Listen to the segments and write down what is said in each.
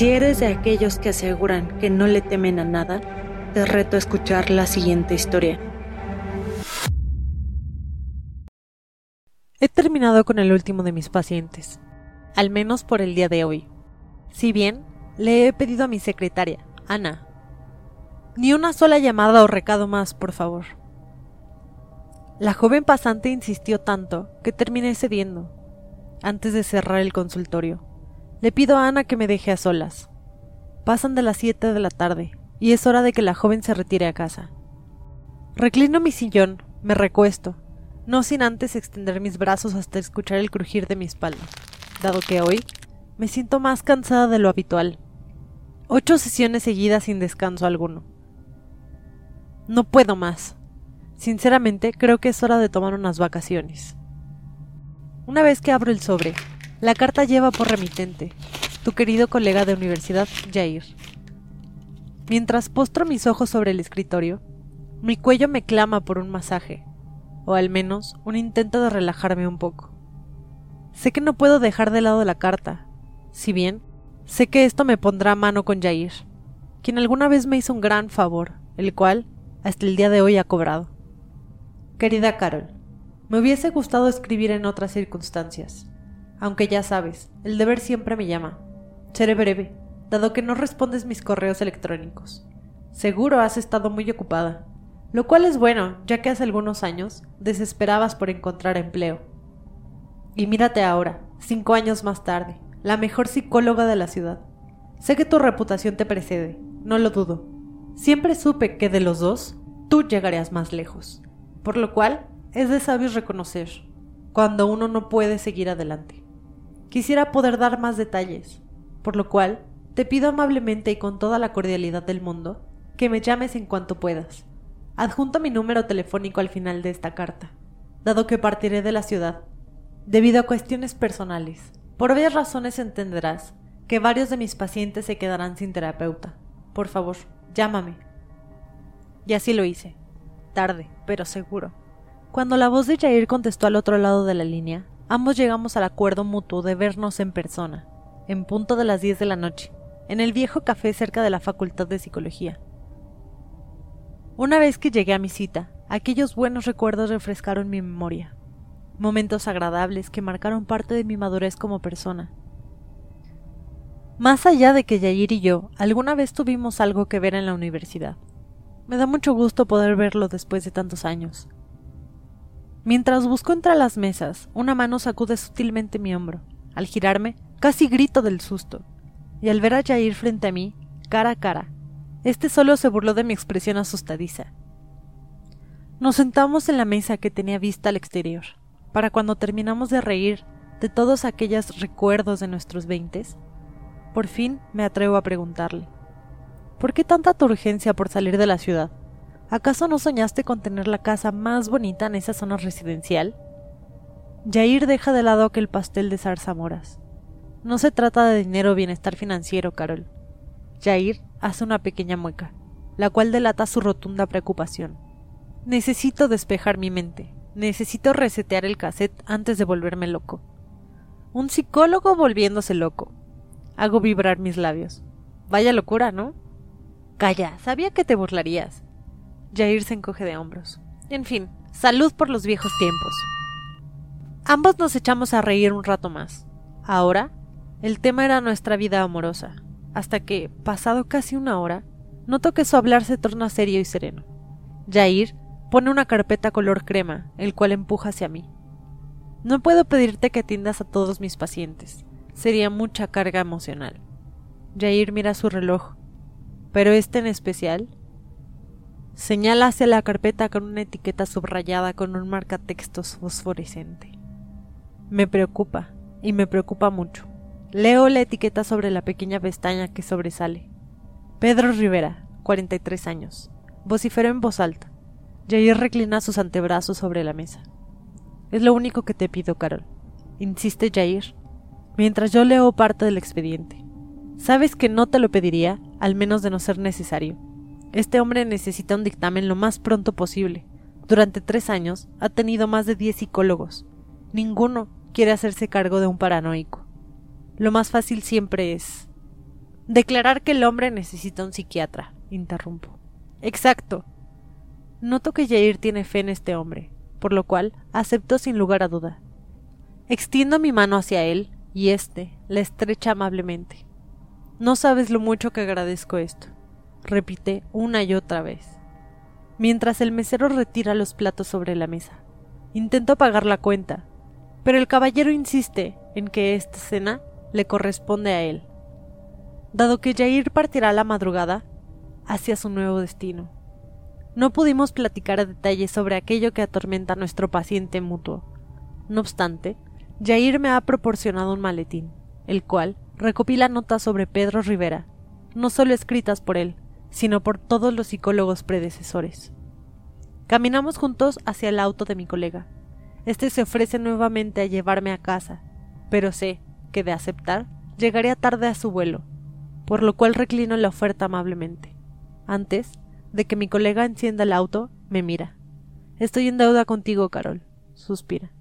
Si eres de aquellos que aseguran que no le temen a nada, te reto a escuchar la siguiente historia. He terminado con el último de mis pacientes, al menos por el día de hoy. Si bien le he pedido a mi secretaria, Ana, ni una sola llamada o recado más, por favor. La joven pasante insistió tanto que terminé cediendo. Antes de cerrar el consultorio, le pido a Ana que me deje a solas. Pasan de las siete de la tarde y es hora de que la joven se retire a casa. Reclino mi sillón, me recuesto, no sin antes extender mis brazos hasta escuchar el crujir de mi espalda, dado que hoy me siento más cansada de lo habitual. Ocho sesiones seguidas sin descanso alguno. No puedo más. Sinceramente, creo que es hora de tomar unas vacaciones. Una vez que abro el sobre, la carta lleva por remitente tu querido colega de universidad, Jair. Mientras postro mis ojos sobre el escritorio, mi cuello me clama por un masaje, o al menos un intento de relajarme un poco. Sé que no puedo dejar de lado la carta, si bien sé que esto me pondrá mano con Jair, quien alguna vez me hizo un gran favor, el cual hasta el día de hoy ha cobrado. Querida Carol, me hubiese gustado escribir en otras circunstancias, aunque ya sabes, el deber siempre me llama. Seré breve, dado que no respondes mis correos electrónicos. Seguro has estado muy ocupada, lo cual es bueno, ya que hace algunos años desesperabas por encontrar empleo. Y mírate ahora, cinco años más tarde, la mejor psicóloga de la ciudad. Sé que tu reputación te precede, no lo dudo. Siempre supe que de los dos, tú llegarías más lejos por lo cual es de sabios reconocer cuando uno no puede seguir adelante. Quisiera poder dar más detalles, por lo cual te pido amablemente y con toda la cordialidad del mundo que me llames en cuanto puedas. Adjunto mi número telefónico al final de esta carta, dado que partiré de la ciudad, debido a cuestiones personales. Por obvias razones entenderás que varios de mis pacientes se quedarán sin terapeuta. Por favor, llámame. Y así lo hice tarde, pero seguro. Cuando la voz de Jair contestó al otro lado de la línea, ambos llegamos al acuerdo mutuo de vernos en persona, en punto de las 10 de la noche, en el viejo café cerca de la Facultad de Psicología. Una vez que llegué a mi cita, aquellos buenos recuerdos refrescaron mi memoria, momentos agradables que marcaron parte de mi madurez como persona. Más allá de que Jair y yo alguna vez tuvimos algo que ver en la universidad, me da mucho gusto poder verlo después de tantos años. Mientras busco entre las mesas, una mano sacude sutilmente mi hombro. Al girarme, casi grito del susto. Y al ver a Jair frente a mí, cara a cara, este solo se burló de mi expresión asustadiza. Nos sentamos en la mesa que tenía vista al exterior, para cuando terminamos de reír de todos aquellos recuerdos de nuestros veintes, por fin me atrevo a preguntarle. ¿Por qué tanta urgencia por salir de la ciudad? ¿Acaso no soñaste con tener la casa más bonita en esa zona residencial? Jair deja de lado aquel pastel de zarzamoras. No se trata de dinero o bienestar financiero, Carol. Jair hace una pequeña mueca, la cual delata su rotunda preocupación. Necesito despejar mi mente. Necesito resetear el cassette antes de volverme loco. Un psicólogo volviéndose loco. Hago vibrar mis labios. Vaya locura, ¿no? Calla, sabía que te burlarías. Jair se encoge de hombros. En fin, salud por los viejos tiempos. Ambos nos echamos a reír un rato más. Ahora, el tema era nuestra vida amorosa, hasta que, pasado casi una hora, noto que su hablar se torna serio y sereno. Jair pone una carpeta color crema, el cual empuja hacia mí. No puedo pedirte que atiendas a todos mis pacientes. Sería mucha carga emocional. Jair mira su reloj pero este en especial señala hacia la carpeta con una etiqueta subrayada con un marcatextos fosforescente. Me preocupa, y me preocupa mucho. Leo la etiqueta sobre la pequeña pestaña que sobresale. Pedro Rivera, 43 años. Vociferó en voz alta. Jair reclina sus antebrazos sobre la mesa. Es lo único que te pido, Carol. Insiste Jair, mientras yo leo parte del expediente. Sabes que no te lo pediría, al menos de no ser necesario. Este hombre necesita un dictamen lo más pronto posible. Durante tres años ha tenido más de diez psicólogos. Ninguno quiere hacerse cargo de un paranoico. Lo más fácil siempre es... Declarar que el hombre necesita un psiquiatra, interrumpo. Exacto. Noto que Jair tiene fe en este hombre, por lo cual acepto sin lugar a duda. Extiendo mi mano hacia él y éste la estrecha amablemente. No sabes lo mucho que agradezco esto, repite una y otra vez. Mientras el mesero retira los platos sobre la mesa. Intento pagar la cuenta, pero el caballero insiste en que esta cena le corresponde a él, dado que Jair partirá a la madrugada hacia su nuevo destino. No pudimos platicar a detalle sobre aquello que atormenta a nuestro paciente mutuo. No obstante, Jair me ha proporcionado un maletín, el cual recopila notas sobre Pedro Rivera, no solo escritas por él, sino por todos los psicólogos predecesores. Caminamos juntos hacia el auto de mi colega. Este se ofrece nuevamente a llevarme a casa, pero sé que de aceptar llegaría tarde a su vuelo, por lo cual reclino la oferta amablemente. Antes de que mi colega encienda el auto, me mira. Estoy en deuda contigo, Carol, suspira.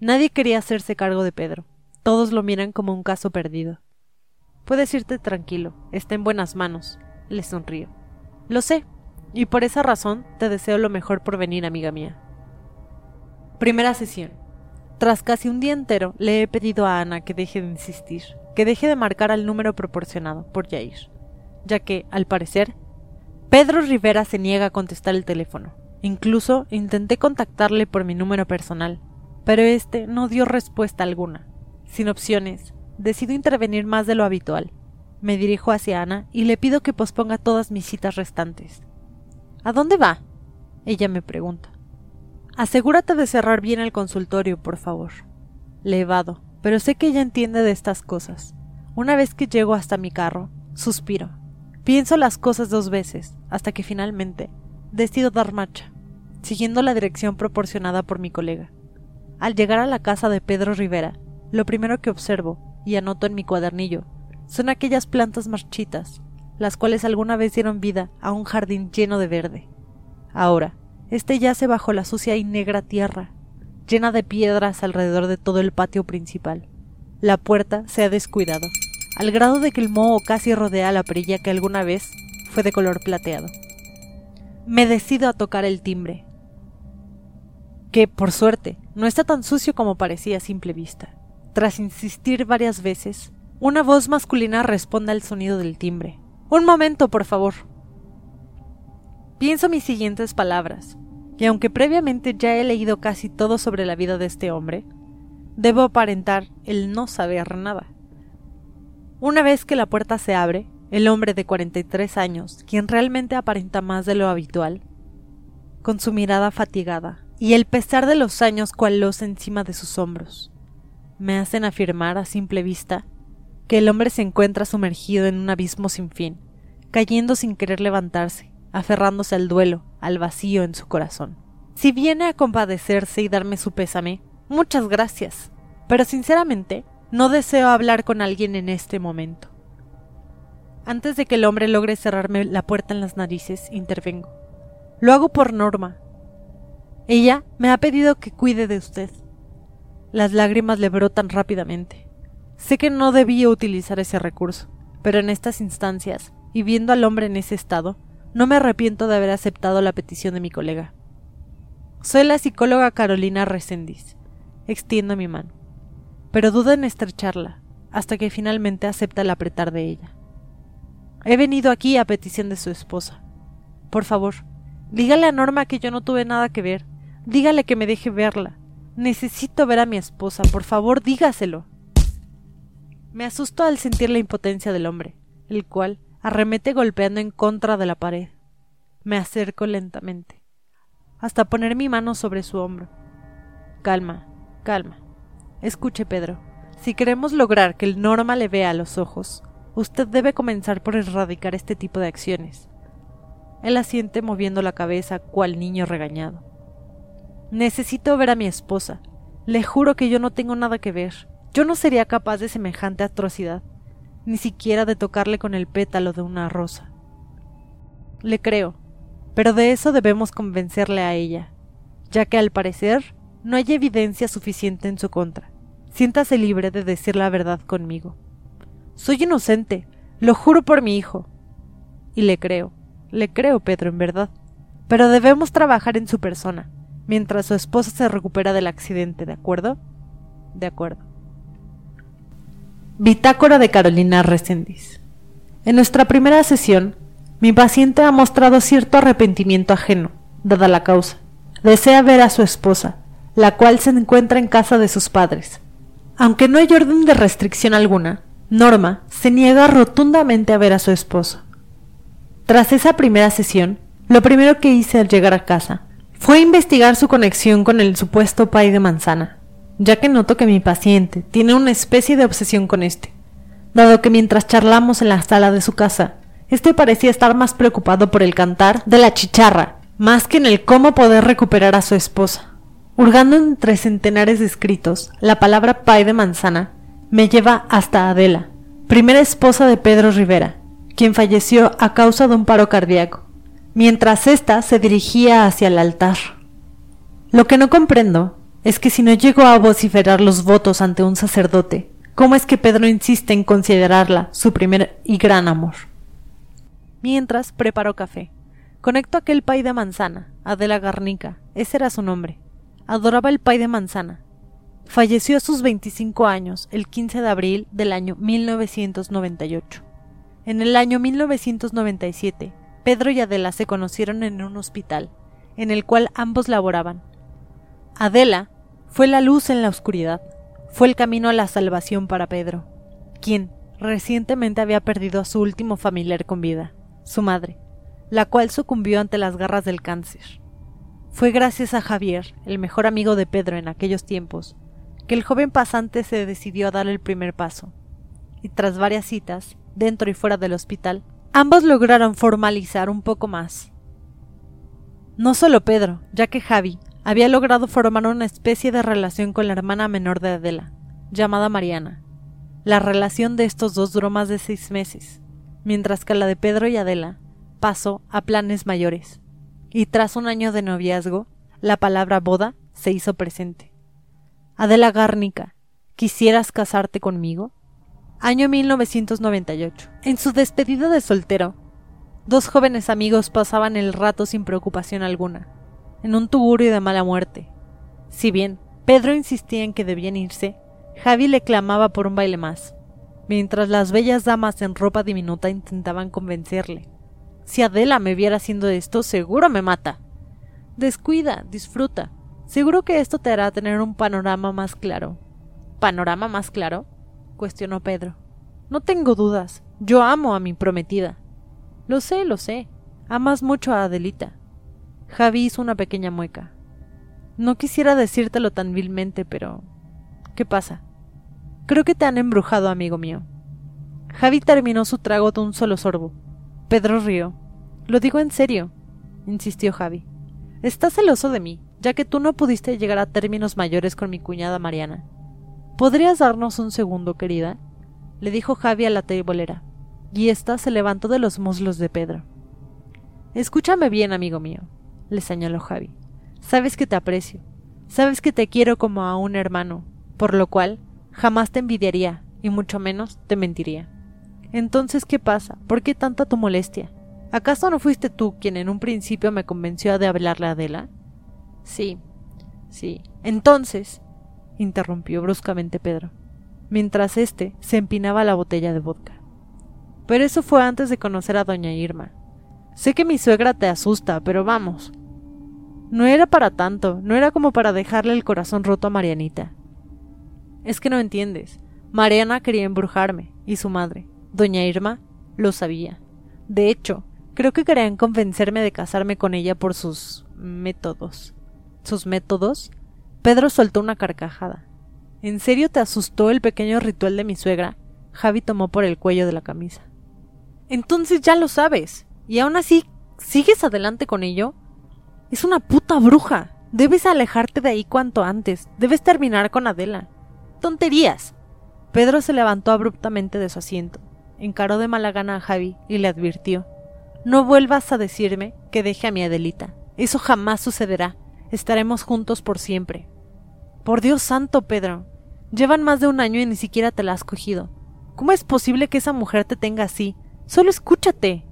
Nadie quería hacerse cargo de Pedro. Todos lo miran como un caso perdido. Puedes irte tranquilo, está en buenas manos, le sonrío. Lo sé, y por esa razón te deseo lo mejor por venir, amiga mía. Primera sesión. Tras casi un día entero, le he pedido a Ana que deje de insistir, que deje de marcar al número proporcionado por Jair, ya que, al parecer, Pedro Rivera se niega a contestar el teléfono. Incluso intenté contactarle por mi número personal, pero este no dio respuesta alguna. Sin opciones, decido intervenir más de lo habitual. Me dirijo hacia Ana y le pido que posponga todas mis citas restantes. ¿A dónde va? Ella me pregunta. Asegúrate de cerrar bien el consultorio, por favor. Le evado, pero sé que ella entiende de estas cosas. Una vez que llego hasta mi carro, suspiro. Pienso las cosas dos veces, hasta que finalmente decido dar marcha, siguiendo la dirección proporcionada por mi colega. Al llegar a la casa de Pedro Rivera, lo primero que observo y anoto en mi cuadernillo son aquellas plantas marchitas, las cuales alguna vez dieron vida a un jardín lleno de verde. Ahora, este yace bajo la sucia y negra tierra, llena de piedras alrededor de todo el patio principal. La puerta se ha descuidado, al grado de que el moho casi rodea la perilla que alguna vez fue de color plateado. Me decido a tocar el timbre, que, por suerte, no está tan sucio como parecía a simple vista. Tras insistir varias veces, una voz masculina responde al sonido del timbre. Un momento, por favor. Pienso mis siguientes palabras, y aunque previamente ya he leído casi todo sobre la vida de este hombre, debo aparentar el no saber nada. Una vez que la puerta se abre, el hombre de 43 años, quien realmente aparenta más de lo habitual, con su mirada fatigada, y el pesar de los años cual encima de sus hombros. Me hacen afirmar a simple vista que el hombre se encuentra sumergido en un abismo sin fin, cayendo sin querer levantarse, aferrándose al duelo, al vacío en su corazón. Si viene a compadecerse y darme su pésame, muchas gracias, pero sinceramente no deseo hablar con alguien en este momento. Antes de que el hombre logre cerrarme la puerta en las narices, intervengo. Lo hago por norma, ella me ha pedido que cuide de usted. Las lágrimas le brotan rápidamente. Sé que no debía utilizar ese recurso, pero en estas instancias, y viendo al hombre en ese estado, no me arrepiento de haber aceptado la petición de mi colega. Soy la psicóloga Carolina Resendiz. Extiendo mi mano, pero duda en estrecharla, hasta que finalmente acepta el apretar de ella. He venido aquí a petición de su esposa. Por favor, dígale a Norma que yo no tuve nada que ver, Dígale que me deje verla. Necesito ver a mi esposa. Por favor, dígaselo. Me asusto al sentir la impotencia del hombre, el cual arremete golpeando en contra de la pared. Me acerco lentamente, hasta poner mi mano sobre su hombro. Calma, calma. Escuche, Pedro. Si queremos lograr que el Norma le vea a los ojos, usted debe comenzar por erradicar este tipo de acciones. Él asiente moviendo la cabeza cual niño regañado. Necesito ver a mi esposa. Le juro que yo no tengo nada que ver. Yo no sería capaz de semejante atrocidad, ni siquiera de tocarle con el pétalo de una rosa. Le creo, pero de eso debemos convencerle a ella, ya que al parecer no hay evidencia suficiente en su contra. Siéntase libre de decir la verdad conmigo. Soy inocente, Lo juro por mi hijo. Y le creo, le creo, Pedro, en verdad. Pero debemos trabajar en su persona, mientras su esposa se recupera del accidente, ¿de acuerdo? De acuerdo. Bitácora de Carolina Resendiz. En nuestra primera sesión, mi paciente ha mostrado cierto arrepentimiento ajeno, dada la causa. Desea ver a su esposa, la cual se encuentra en casa de sus padres. Aunque no hay orden de restricción alguna, Norma se niega rotundamente a ver a su esposo. Tras esa primera sesión, lo primero que hice al llegar a casa fue investigar su conexión con el supuesto pay de manzana, ya que noto que mi paciente tiene una especie de obsesión con este, dado que mientras charlamos en la sala de su casa, este parecía estar más preocupado por el cantar de la chicharra, más que en el cómo poder recuperar a su esposa. Hurgando entre centenares de escritos, la palabra pay de manzana me lleva hasta Adela, primera esposa de Pedro Rivera, quien falleció a causa de un paro cardíaco, mientras ésta se dirigía hacia el altar. Lo que no comprendo es que si no llegó a vociferar los votos ante un sacerdote, ¿cómo es que Pedro insiste en considerarla su primer y gran amor? Mientras preparo café. Conecto aquel pay de manzana, Adela Garnica, ese era su nombre. Adoraba el pay de manzana. Falleció a sus 25 años, el 15 de abril del año 1998. En el año 1997, Pedro y Adela se conocieron en un hospital, en el cual ambos laboraban. Adela fue la luz en la oscuridad, fue el camino a la salvación para Pedro, quien recientemente había perdido a su último familiar con vida, su madre, la cual sucumbió ante las garras del cáncer. Fue gracias a Javier, el mejor amigo de Pedro en aquellos tiempos, que el joven pasante se decidió a dar el primer paso, y tras varias citas, dentro y fuera del hospital, ambos lograron formalizar un poco más. No solo Pedro, ya que Javi había logrado formar una especie de relación con la hermana menor de Adela, llamada Mariana. La relación de estos dos duró más de seis meses, mientras que la de Pedro y Adela pasó a planes mayores y tras un año de noviazgo, la palabra boda se hizo presente. Adela Gárnica, ¿quisieras casarte conmigo? Año 1998. En su despedida de soltero, dos jóvenes amigos pasaban el rato sin preocupación alguna, en un tugurio de mala muerte. Si bien Pedro insistía en que debían irse, Javi le clamaba por un baile más, mientras las bellas damas en ropa diminuta intentaban convencerle. Si Adela me viera haciendo esto, seguro me mata. Descuida, disfruta. Seguro que esto te hará tener un panorama más claro. ¿Panorama más claro? cuestionó Pedro. No tengo dudas. Yo amo a mi prometida. Lo sé, lo sé. Amas mucho a Adelita. Javi hizo una pequeña mueca. No quisiera decírtelo tan vilmente, pero... ¿Qué pasa? Creo que te han embrujado, amigo mío. Javi terminó su trago de un solo sorbo. Pedro rió. Lo digo en serio, insistió Javi. Estás celoso de mí, ya que tú no pudiste llegar a términos mayores con mi cuñada Mariana. ¿Podrías darnos un segundo, querida? le dijo Javi a la teibolera, y ésta se levantó de los muslos de Pedro. Escúchame bien, amigo mío, le señaló Javi. Sabes que te aprecio, sabes que te quiero como a un hermano, por lo cual jamás te envidiaría, y mucho menos te mentiría. Entonces, ¿qué pasa? ¿Por qué tanta tu molestia? ¿Acaso no fuiste tú quien en un principio me convenció de hablarle a Adela? Sí, sí. Entonces, interrumpió bruscamente Pedro, mientras éste se empinaba la botella de vodka. Pero eso fue antes de conocer a doña Irma. Sé que mi suegra te asusta, pero vamos. No era para tanto, no era como para dejarle el corazón roto a Marianita. Es que no entiendes. Mariana quería embrujarme, y su madre. Doña Irma lo sabía. De hecho, creo que querían convencerme de casarme con ella por sus métodos. ¿Sus métodos? Pedro soltó una carcajada. ¿En serio te asustó el pequeño ritual de mi suegra? Javi tomó por el cuello de la camisa. Entonces ya lo sabes. ¿Y aún así sigues adelante con ello? Es una puta bruja. Debes alejarte de ahí cuanto antes. Debes terminar con Adela. Tonterías. Pedro se levantó abruptamente de su asiento encaró de mala gana a Javi y le advirtió No vuelvas a decirme que deje a mi Adelita. Eso jamás sucederá. Estaremos juntos por siempre. Por Dios santo, Pedro. Llevan más de un año y ni siquiera te la has cogido. ¿Cómo es posible que esa mujer te tenga así? Solo escúchate.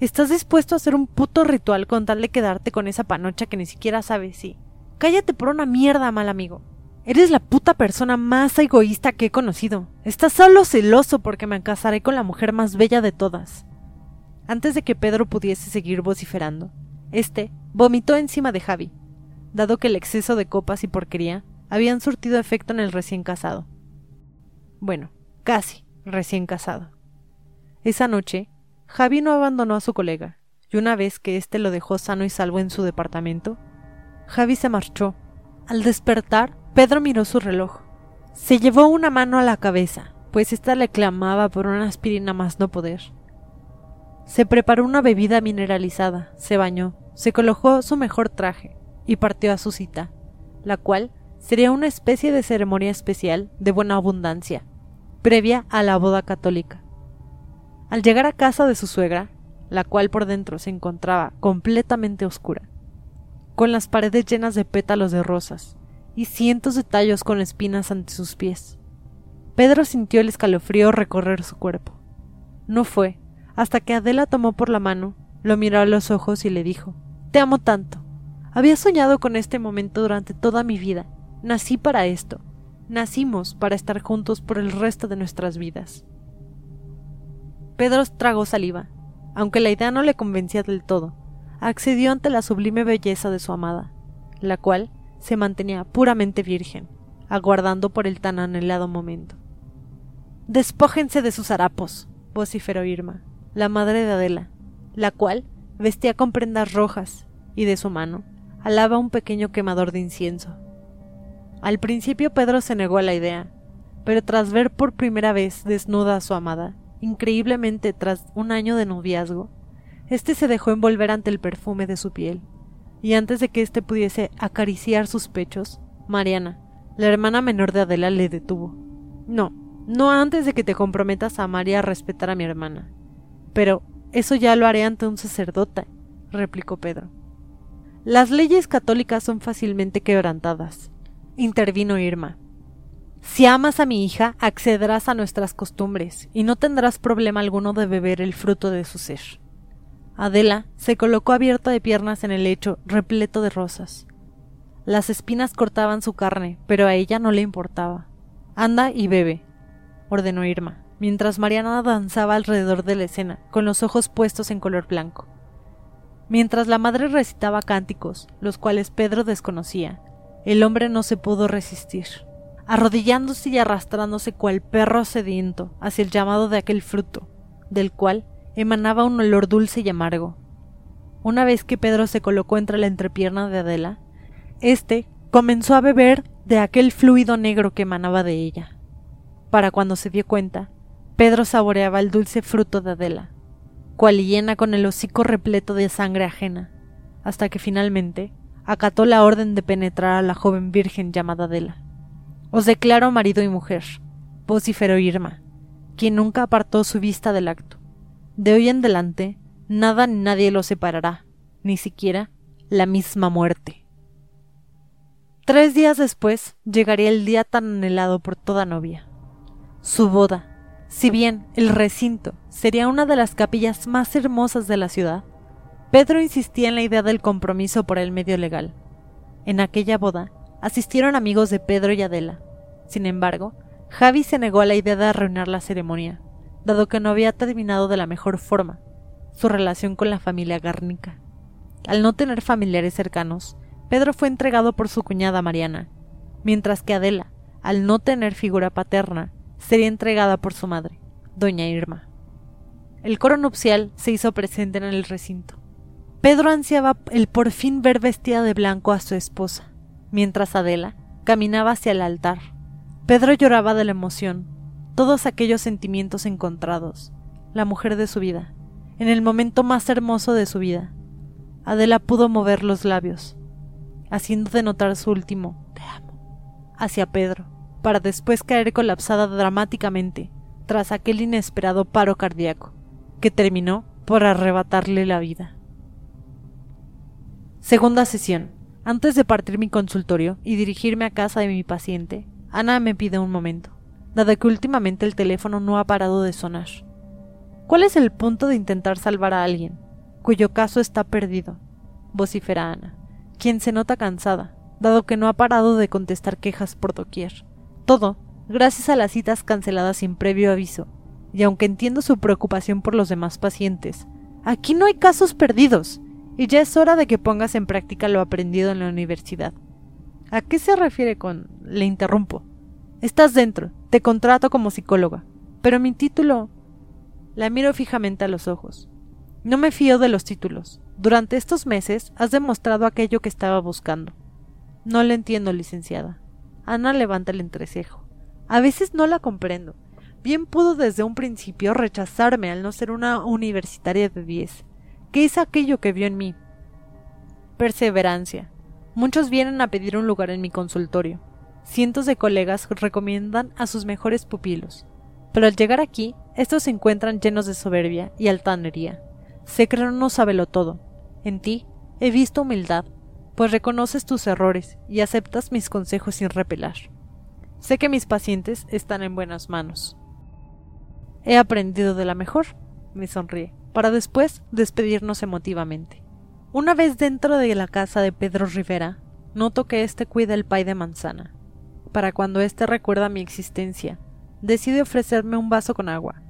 ¿Estás dispuesto a hacer un puto ritual con tal de quedarte con esa panocha que ni siquiera sabes si? Cállate por una mierda, mal amigo. Eres la puta persona más egoísta que he conocido. Estás solo celoso porque me casaré con la mujer más bella de todas. Antes de que Pedro pudiese seguir vociferando, este vomitó encima de Javi, dado que el exceso de copas y porquería habían surtido efecto en el recién casado. Bueno, casi recién casado. Esa noche, Javi no abandonó a su colega, y una vez que éste lo dejó sano y salvo en su departamento, Javi se marchó. Al despertar, Pedro miró su reloj. Se llevó una mano a la cabeza, pues ésta le clamaba por una aspirina más no poder. Se preparó una bebida mineralizada, se bañó, se colocó su mejor traje y partió a su cita, la cual sería una especie de ceremonia especial de buena abundancia, previa a la boda católica. Al llegar a casa de su suegra, la cual por dentro se encontraba completamente oscura, con las paredes llenas de pétalos de rosas y cientos de tallos con espinas ante sus pies, Pedro sintió el escalofrío recorrer su cuerpo. No fue hasta que Adela tomó por la mano, lo miró a los ojos y le dijo Te amo tanto. Había soñado con este momento durante toda mi vida Nací para esto. Nacimos para estar juntos por el resto de nuestras vidas. Pedro tragó saliva. Aunque la idea no le convencía del todo, accedió ante la sublime belleza de su amada, la cual se mantenía puramente virgen, aguardando por el tan anhelado momento. Despójense de sus harapos, vociferó Irma, la madre de Adela, la cual vestía con prendas rojas y de su mano alaba un pequeño quemador de incienso. Al principio Pedro se negó a la idea, pero tras ver por primera vez desnuda a su amada, increíblemente tras un año de noviazgo, éste se dejó envolver ante el perfume de su piel, y antes de que éste pudiese acariciar sus pechos, Mariana, la hermana menor de Adela, le detuvo. No, no antes de que te comprometas a amar y a respetar a mi hermana. Pero eso ya lo haré ante un sacerdote, replicó Pedro. Las leyes católicas son fácilmente quebrantadas, intervino Irma. Si amas a mi hija, accederás a nuestras costumbres y no tendrás problema alguno de beber el fruto de su ser. Adela se colocó abierta de piernas en el lecho, repleto de rosas. Las espinas cortaban su carne, pero a ella no le importaba. Anda y bebe, ordenó Irma, mientras Mariana danzaba alrededor de la escena, con los ojos puestos en color blanco. Mientras la madre recitaba cánticos, los cuales Pedro desconocía, el hombre no se pudo resistir, arrodillándose y arrastrándose cual perro sediento hacia el llamado de aquel fruto, del cual emanaba un olor dulce y amargo. Una vez que Pedro se colocó entre la entrepierna de Adela, éste comenzó a beber de aquel fluido negro que emanaba de ella. Para cuando se dio cuenta, Pedro saboreaba el dulce fruto de Adela, cual llena con el hocico repleto de sangre ajena, hasta que finalmente acató la orden de penetrar a la joven virgen llamada Adela. Os declaro marido y mujer, vociferó Irma, quien nunca apartó su vista del acto. De hoy en adelante, nada ni nadie lo separará, ni siquiera la misma muerte. Tres días después llegaría el día tan anhelado por toda novia. Su boda. Si bien el recinto sería una de las capillas más hermosas de la ciudad, Pedro insistía en la idea del compromiso por el medio legal. En aquella boda asistieron amigos de Pedro y Adela. Sin embargo, Javi se negó a la idea de arruinar la ceremonia, dado que no había terminado de la mejor forma su relación con la familia Garnica. Al no tener familiares cercanos, Pedro fue entregado por su cuñada Mariana, mientras que Adela, al no tener figura paterna, sería entregada por su madre, doña Irma. El coro nupcial se hizo presente en el recinto. Pedro ansiaba el por fin ver vestida de blanco a su esposa, mientras Adela caminaba hacia el altar. Pedro lloraba de la emoción, todos aquellos sentimientos encontrados, la mujer de su vida, en el momento más hermoso de su vida. Adela pudo mover los labios, haciendo de notar su último te amo hacia Pedro, para después caer colapsada dramáticamente tras aquel inesperado paro cardíaco, que terminó por arrebatarle la vida. Segunda sesión. Antes de partir mi consultorio y dirigirme a casa de mi paciente, Ana me pide un momento. dado que últimamente el teléfono no ha parado de sonar. ¿Cuál es el punto de intentar salvar a alguien, cuyo caso está perdido? vocifera Ana, quien se nota cansada, dado que no ha parado de contestar quejas por doquier. Todo gracias a las citas canceladas sin previo aviso, y aunque entiendo su preocupación por los demás pacientes, aquí no hay casos perdidos, y ya es hora de que pongas en práctica lo aprendido en la universidad. ¿A qué se refiere con le interrumpo? Estás dentro, te contrato como psicóloga, pero mi título... La miro fijamente a los ojos. No me fío de los títulos. Durante estos meses has demostrado aquello que estaba buscando. No le entiendo, licenciada. Ana levanta el entrecejo. A veces no la comprendo. Bien pudo desde un principio rechazarme al no ser una universitaria de diez. ¿Qué es aquello que vio en mí? Perseverancia. Muchos vienen a pedir un lugar en mi consultorio. Cientos de colegas recomiendan a sus mejores pupilos. Pero al llegar aquí, estos se encuentran llenos de soberbia y altanería. Se creen no sábelo todo. En ti he visto humildad, pues reconoces tus errores y aceptas mis consejos sin repelar. Sé que mis pacientes están en buenas manos. He aprendido de la mejor, me sonríe, para después despedirnos emotivamente. Una vez dentro de la casa de Pedro Rivera, noto que éste cuida el pay de manzana. Para cuando éste recuerda mi existencia, decide ofrecerme un vaso con agua,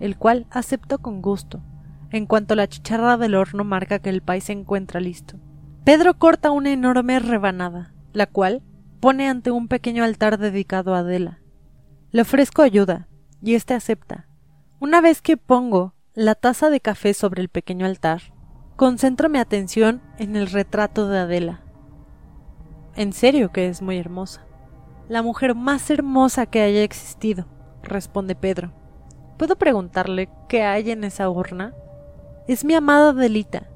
el cual acepto con gusto, en cuanto la chicharra del horno marca que el pay se encuentra listo. Pedro corta una enorme rebanada, la cual pone ante un pequeño altar dedicado a Adela. Le ofrezco ayuda, y éste acepta. Una vez que pongo la taza de café sobre el pequeño altar, concentro mi atención en el retrato de Adela. En serio que es muy hermosa. La mujer más hermosa que haya existido, responde Pedro. ¿Puedo preguntarle qué hay en esa urna? Es mi amada Adelita.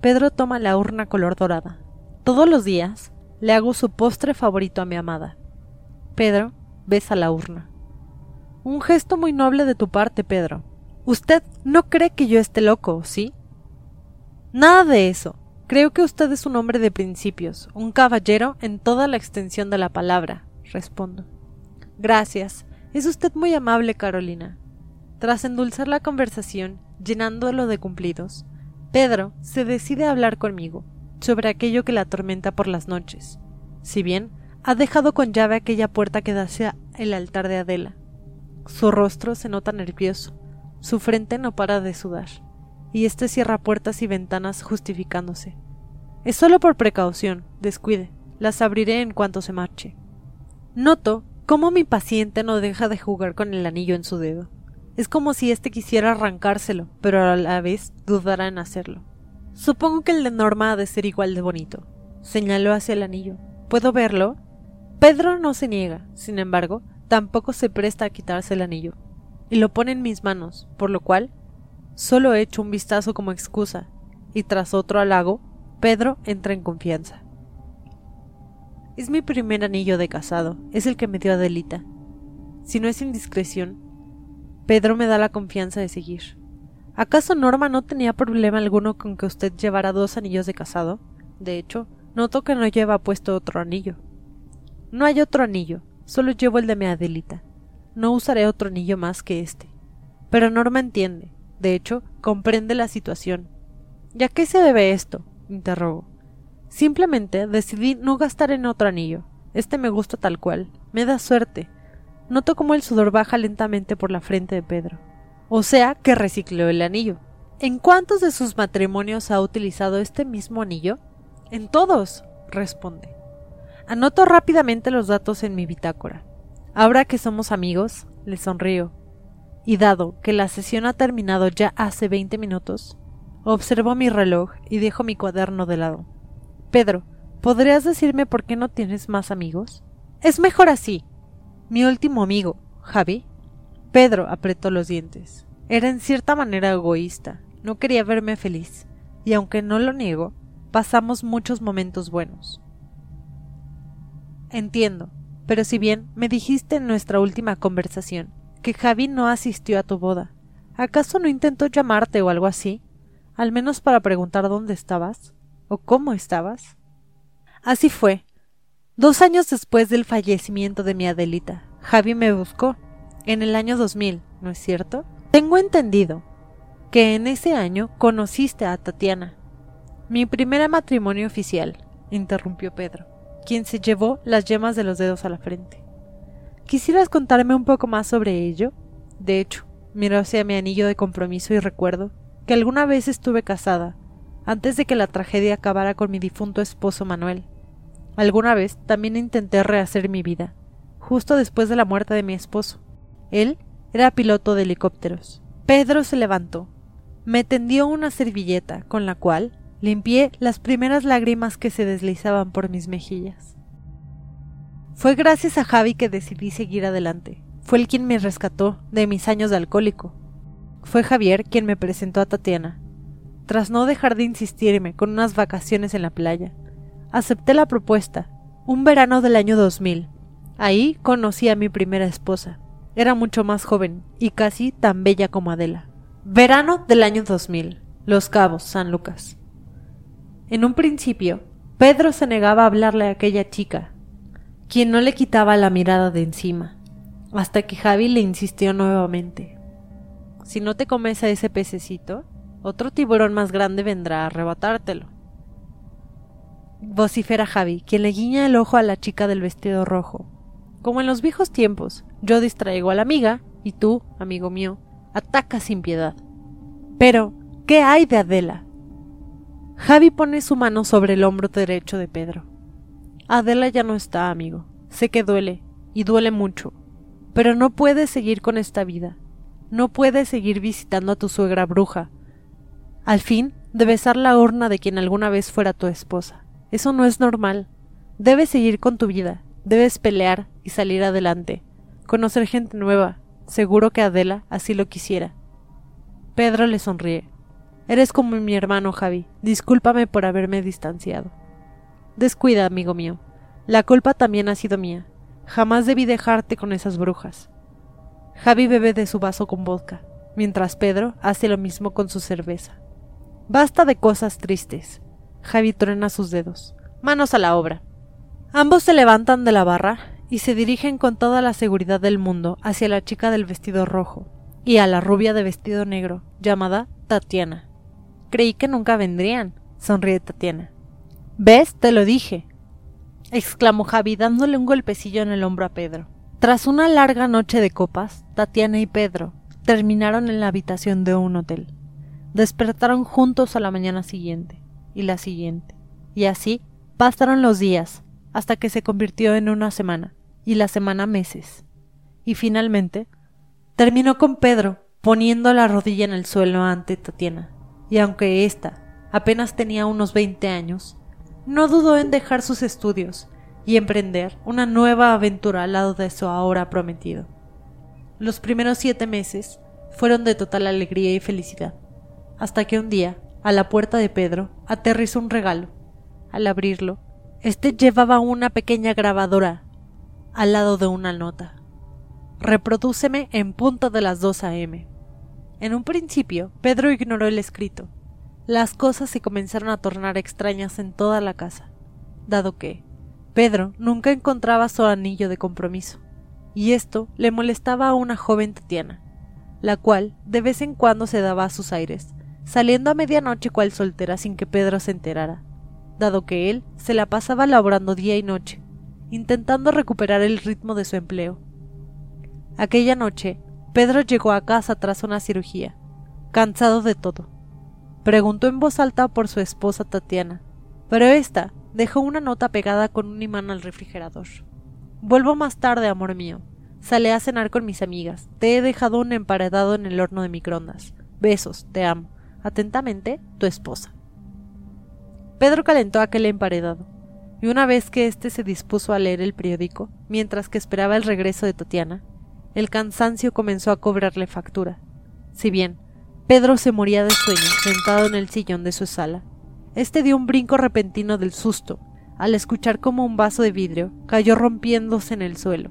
Pedro toma la urna color dorada. Todos los días le hago su postre favorito a mi amada. Pedro besa la urna. Un gesto muy noble de tu parte, Pedro. Usted no cree que yo esté loco, ¿sí? Nada de eso. Creo que usted es un hombre de principios, un caballero en toda la extensión de la palabra, respondo. Gracias. Es usted muy amable, Carolina. Tras endulzar la conversación, llenándolo de cumplidos, Pedro se decide a hablar conmigo sobre aquello que la atormenta por las noches. Si bien ha dejado con llave aquella puerta que da hacia el altar de Adela. Su rostro se nota nervioso, su frente no para de sudar, y éste cierra puertas y ventanas justificándose. Es solo por precaución, descuide, las abriré en cuanto se marche. Noto cómo mi paciente no deja de jugar con el anillo en su dedo. Es como si éste quisiera arrancárselo, pero a la vez dudara en hacerlo. Supongo que el de Norma ha de ser igual de bonito. Señaló hacia el anillo. ¿Puedo verlo? Pedro no se niega, sin embargo, tampoco se presta a quitarse el anillo, y lo pone en mis manos, por lo cual solo he hecho un vistazo como excusa, y tras otro halago, Pedro entra en confianza. Es mi primer anillo de casado, es el que me dio Adelita. Si no es indiscreción, Pedro me da la confianza de seguir. ¿Acaso Norma no tenía problema alguno con que usted llevara dos anillos de casado? De hecho, noto que no lleva puesto otro anillo. No hay otro anillo, solo llevo el de mi Adelita. No usaré otro anillo más que este. Pero Norma entiende, de hecho, comprende la situación. ¿Y a qué se debe esto? interrogo. Simplemente decidí no gastar en otro anillo. Este me gusta tal cual. Me da suerte. Noto cómo el sudor baja lentamente por la frente de Pedro o sea que recicló el anillo. ¿En cuántos de sus matrimonios ha utilizado este mismo anillo? En todos, responde. Anoto rápidamente los datos en mi bitácora. Ahora que somos amigos, le sonrío. Y dado que la sesión ha terminado ya hace veinte minutos, observo mi reloj y dejo mi cuaderno de lado. Pedro, ¿podrías decirme por qué no tienes más amigos? Es mejor así. Mi último amigo, Javi, Pedro apretó los dientes. Era en cierta manera egoísta. No quería verme feliz. Y aunque no lo niego, pasamos muchos momentos buenos. Entiendo, pero si bien me dijiste en nuestra última conversación que Javi no asistió a tu boda, ¿acaso no intentó llamarte o algo así? Al menos para preguntar dónde estabas o cómo estabas. Así fue. Dos años después del fallecimiento de mi Adelita, Javi me buscó en el año 2000, ¿no es cierto? Tengo entendido que en ese año conociste a Tatiana. Mi primer matrimonio oficial, interrumpió Pedro, quien se llevó las yemas de los dedos a la frente. ¿Quisieras contarme un poco más sobre ello? De hecho, miró hacia mi anillo de compromiso y recuerdo que alguna vez estuve casada, antes de que la tragedia acabara con mi difunto esposo Manuel. Alguna vez también intenté rehacer mi vida, justo después de la muerte de mi esposo. Él era piloto de helicópteros. Pedro se levantó, me tendió una servilleta con la cual limpié las primeras lágrimas que se deslizaban por mis mejillas. Fue gracias a Javi que decidí seguir adelante. Fue él quien me rescató de mis años de alcohólico. Fue Javier quien me presentó a Tatiana. Tras no dejar de insistirme con unas vacaciones en la playa, acepté la propuesta. Un verano del año 2000. Ahí conocí a mi primera esposa. Era mucho más joven y casi tan bella como Adela. Verano del año 2000. Los Cabos, San Lucas. En un principio, Pedro se negaba a hablarle a aquella chica, quien no le quitaba la mirada de encima, hasta que Javi le insistió nuevamente. Si no te comes a ese pececito, otro tiburón más grande vendrá a arrebatártelo. Vocifera Javi, quien le guiña el ojo a la chica del vestido rojo. Como en los viejos tiempos, yo distraigo a la amiga y tú, amigo mío, atacas sin piedad. Pero, ¿qué hay de Adela? Javi pone su mano sobre el hombro derecho de Pedro. Adela ya no está, amigo. Sé que duele, y duele mucho, pero no puedes seguir con esta vida. No puedes seguir visitando a tu suegra bruja. Al fin, de besar la urna de quien alguna vez fuera tu esposa. Eso no es normal. Debes seguir con tu vida, debes pelear y salir adelante, conocer gente nueva. Seguro que Adela así lo quisiera. Pedro le sonríe. Eres como mi hermano Javi. Discúlpame por haberme distanciado. Descuida, amigo mío. La culpa también ha sido mía. Jamás debí dejarte con esas brujas. Javi bebe de su vaso con vodka, mientras Pedro hace lo mismo con su cerveza. Basta de cosas tristes. Javi truena sus dedos. Manos a la obra. Ambos se levantan de la barra y se dirigen con toda la seguridad del mundo hacia la chica del vestido rojo y a la rubia de vestido negro, llamada Tatiana. Creí que nunca vendrían, sonríe Tatiana. ¿Ves? Te lo dije. exclamó Javi dándole un golpecillo en el hombro a Pedro. Tras una larga noche de copas, Tatiana y Pedro terminaron en la habitación de un hotel. Despertaron juntos a la mañana siguiente, y la siguiente, y así pasaron los días, hasta que se convirtió en una semana, y la semana meses. Y finalmente, terminó con Pedro poniendo la rodilla en el suelo ante Tatiana y aunque ésta apenas tenía unos veinte años, no dudó en dejar sus estudios y emprender una nueva aventura al lado de su ahora prometido. Los primeros siete meses fueron de total alegría y felicidad, hasta que un día, a la puerta de Pedro, aterrizó un regalo. Al abrirlo, éste llevaba una pequeña grabadora al lado de una nota. Reprodúceme en punto de las dos a.m. En un principio, Pedro ignoró el escrito. Las cosas se comenzaron a tornar extrañas en toda la casa, dado que Pedro nunca encontraba su anillo de compromiso, y esto le molestaba a una joven Tatiana, la cual de vez en cuando se daba a sus aires, saliendo a medianoche cual soltera sin que Pedro se enterara, dado que él se la pasaba laborando día y noche, intentando recuperar el ritmo de su empleo. Aquella noche, Pedro llegó a casa tras una cirugía, cansado de todo. Preguntó en voz alta por su esposa Tatiana, pero ésta dejó una nota pegada con un imán al refrigerador. Vuelvo más tarde, amor mío. Salí a cenar con mis amigas. Te he dejado un emparedado en el horno de microondas. Besos, te amo. Atentamente, tu esposa. Pedro calentó aquel emparedado, y una vez que éste se dispuso a leer el periódico, mientras que esperaba el regreso de Tatiana, el cansancio comenzó a cobrarle factura. Si bien Pedro se moría de sueño sentado en el sillón de su sala, este dio un brinco repentino del susto al escuchar como un vaso de vidrio cayó rompiéndose en el suelo.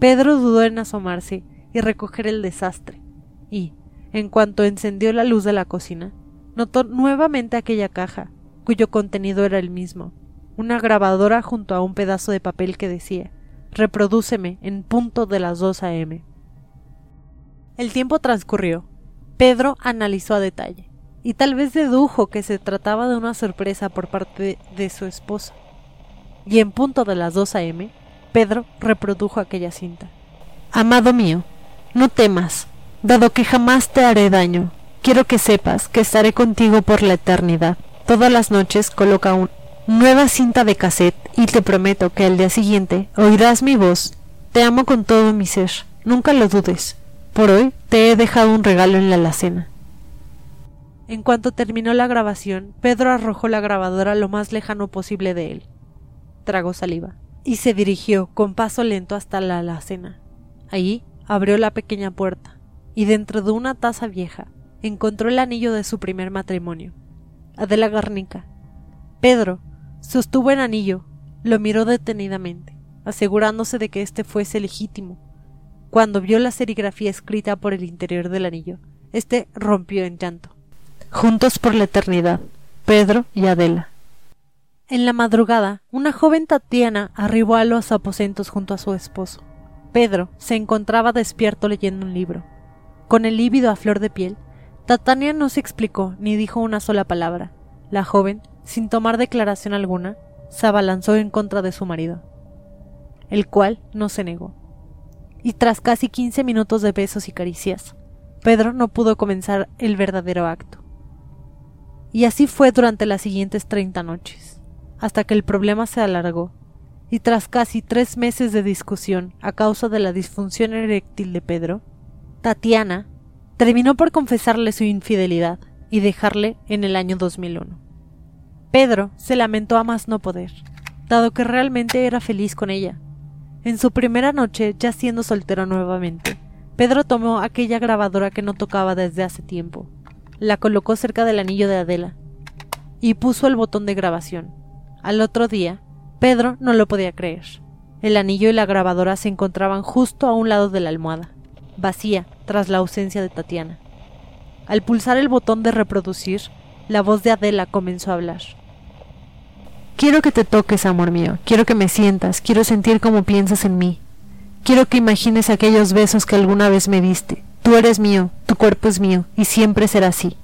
Pedro dudó en asomarse y recoger el desastre, y, en cuanto encendió la luz de la cocina, notó nuevamente aquella caja, cuyo contenido era el mismo, una grabadora junto a un pedazo de papel que decía Reprodúceme en punto de las 2 a.m. El tiempo transcurrió. Pedro analizó a detalle, y tal vez dedujo que se trataba de una sorpresa por parte de su esposa. Y en punto de las 2 a.m., Pedro reprodujo aquella cinta. Amado mío, no temas, dado que jamás te haré daño. Quiero que sepas que estaré contigo por la eternidad. Todas las noches coloca una nueva cinta de cassette y te prometo que al día siguiente oirás mi voz. Te amo con todo mi ser. Nunca lo dudes. Por hoy te he dejado un regalo en la alacena. En cuanto terminó la grabación, Pedro arrojó la grabadora lo más lejano posible de él. Tragó saliva y se dirigió con paso lento hasta la alacena. Allí abrió la pequeña puerta y dentro de una taza vieja encontró el anillo de su primer matrimonio. Adela Garnica. Pedro sostuvo el anillo, lo miró detenidamente, asegurándose de que éste fuese legítimo. Cuando vio la serigrafía escrita por el interior del anillo, éste rompió en llanto. Juntos por la eternidad, Pedro y Adela. En la madrugada, una joven Tatiana arribó a los aposentos junto a su esposo. Pedro se encontraba despierto leyendo un libro. Con el lívido a flor de piel, Tatiana no se explicó ni dijo una sola palabra. La joven, sin tomar declaración alguna, se abalanzó en contra de su marido, el cual no se negó. Y tras casi quince minutos de besos y caricias, Pedro no pudo comenzar el verdadero acto. Y así fue durante las siguientes treinta noches hasta que el problema se alargó, y tras casi tres meses de discusión a causa de la disfunción eréctil de Pedro, Tatiana terminó por confesarle su infidelidad y dejarle en el año 2001. Pedro se lamentó a más no poder, dado que realmente era feliz con ella. En su primera noche, ya siendo soltero nuevamente, Pedro tomó aquella grabadora que no tocaba desde hace tiempo, la colocó cerca del anillo de Adela y puso el botón de grabación. Al otro día, Pedro no lo podía creer. El anillo y la grabadora se encontraban justo a un lado de la almohada, vacía tras la ausencia de Tatiana. Al pulsar el botón de reproducir, la voz de Adela comenzó a hablar. Quiero que te toques, amor mío, quiero que me sientas, quiero sentir cómo piensas en mí. Quiero que imagines aquellos besos que alguna vez me diste. Tú eres mío, tu cuerpo es mío, y siempre será así.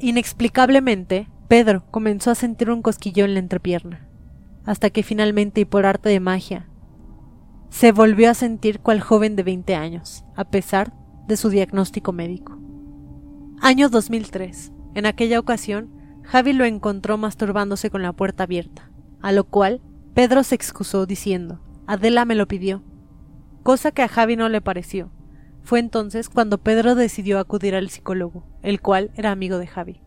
Inexplicablemente, Pedro comenzó a sentir un cosquillo en la entrepierna, hasta que finalmente y por arte de magia, se volvió a sentir cual joven de 20 años, a pesar de su diagnóstico médico. Año 2003. En aquella ocasión, Javi lo encontró masturbándose con la puerta abierta, a lo cual Pedro se excusó diciendo, Adela me lo pidió, cosa que a Javi no le pareció. Fue entonces cuando Pedro decidió acudir al psicólogo, el cual era amigo de Javi.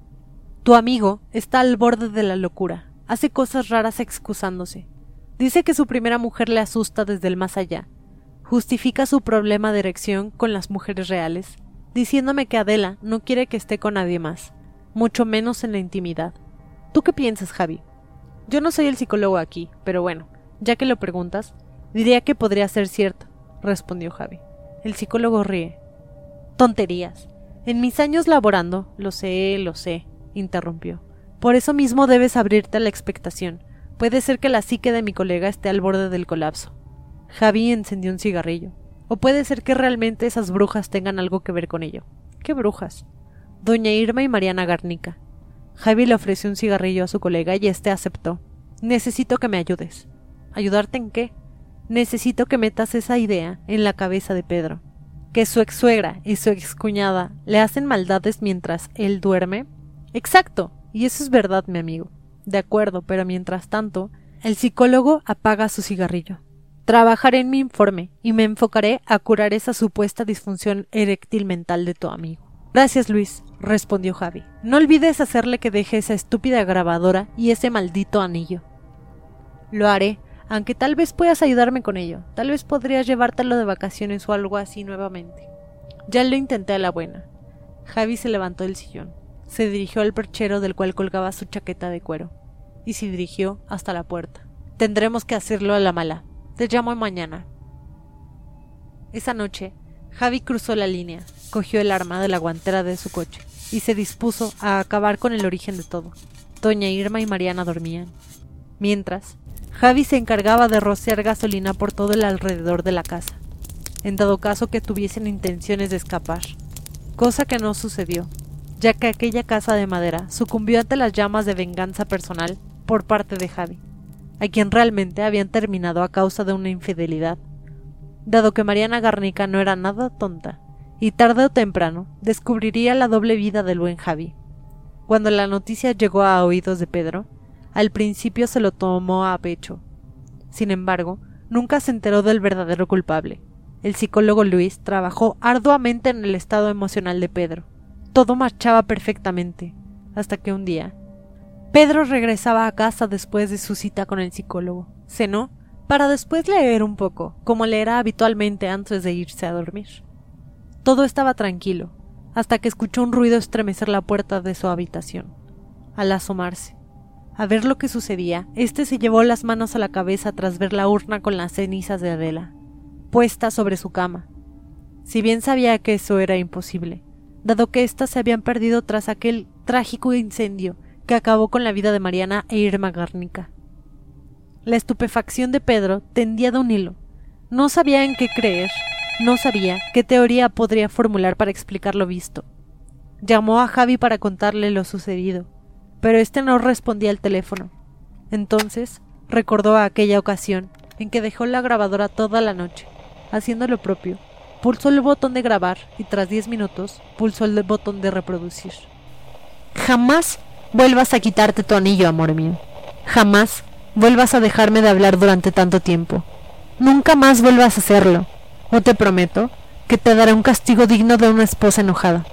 Tu amigo está al borde de la locura. Hace cosas raras excusándose. Dice que su primera mujer le asusta desde el más allá. Justifica su problema de erección con las mujeres reales, diciéndome que Adela no quiere que esté con nadie más, mucho menos en la intimidad. ¿Tú qué piensas, Javi? Yo no soy el psicólogo aquí, pero bueno, ya que lo preguntas, diría que podría ser cierto, respondió Javi. El psicólogo ríe. Tonterías. En mis años laborando, lo sé, lo sé, interrumpió. Por eso mismo debes abrirte a la expectación. Puede ser que la psique de mi colega esté al borde del colapso. Javi encendió un cigarrillo. O puede ser que realmente esas brujas tengan algo que ver con ello. ¿Qué brujas? Doña Irma y Mariana Garnica. Javi le ofreció un cigarrillo a su colega y éste aceptó. Necesito que me ayudes. ¿Ayudarte en qué? Necesito que metas esa idea en la cabeza de Pedro. Que su ex suegra y su ex cuñada le hacen maldades mientras él duerme Exacto. Y eso es verdad, mi amigo. De acuerdo, pero mientras tanto, el psicólogo apaga su cigarrillo. Trabajaré en mi informe y me enfocaré a curar esa supuesta disfunción eréctil mental de tu amigo. Gracias, Luis, respondió Javi. No olvides hacerle que deje esa estúpida grabadora y ese maldito anillo. Lo haré, aunque tal vez puedas ayudarme con ello. Tal vez podrías llevártelo de vacaciones o algo así nuevamente. Ya lo intenté a la buena. Javi se levantó del sillón se dirigió al perchero del cual colgaba su chaqueta de cuero, y se dirigió hasta la puerta. Tendremos que hacerlo a la mala. Te llamo mañana. Esa noche, Javi cruzó la línea, cogió el arma de la guantera de su coche y se dispuso a acabar con el origen de todo. Doña Irma y Mariana dormían. Mientras, Javi se encargaba de rociar gasolina por todo el alrededor de la casa, en dado caso que tuviesen intenciones de escapar, cosa que no sucedió, ya que aquella casa de madera sucumbió ante las llamas de venganza personal por parte de Javi, a quien realmente habían terminado a causa de una infidelidad, dado que Mariana Garnica no era nada tonta, y tarde o temprano descubriría la doble vida del buen Javi. Cuando la noticia llegó a oídos de Pedro, al principio se lo tomó a pecho. Sin embargo, nunca se enteró del verdadero culpable. El psicólogo Luis trabajó arduamente en el estado emocional de Pedro. Todo marchaba perfectamente, hasta que un día, Pedro regresaba a casa después de su cita con el psicólogo. Cenó para después leer un poco, como leerá habitualmente antes de irse a dormir. Todo estaba tranquilo, hasta que escuchó un ruido estremecer la puerta de su habitación. Al asomarse, a ver lo que sucedía, éste se llevó las manos a la cabeza tras ver la urna con las cenizas de Adela, puesta sobre su cama. Si bien sabía que eso era imposible, dado que éstas se habían perdido tras aquel trágico incendio que acabó con la vida de Mariana e Irma Garnica. La estupefacción de Pedro tendía de un hilo. No sabía en qué creer, no sabía qué teoría podría formular para explicar lo visto. Llamó a Javi para contarle lo sucedido, pero éste no respondía al teléfono. Entonces recordó aquella ocasión en que dejó la grabadora toda la noche, haciendo lo propio. Pulsó el botón de grabar y tras diez minutos pulsó el botón de reproducir. Jamás vuelvas a quitarte tu anillo, amor mío. Jamás vuelvas a dejarme de hablar durante tanto tiempo. Nunca más vuelvas a hacerlo, o te prometo que te daré un castigo digno de una esposa enojada.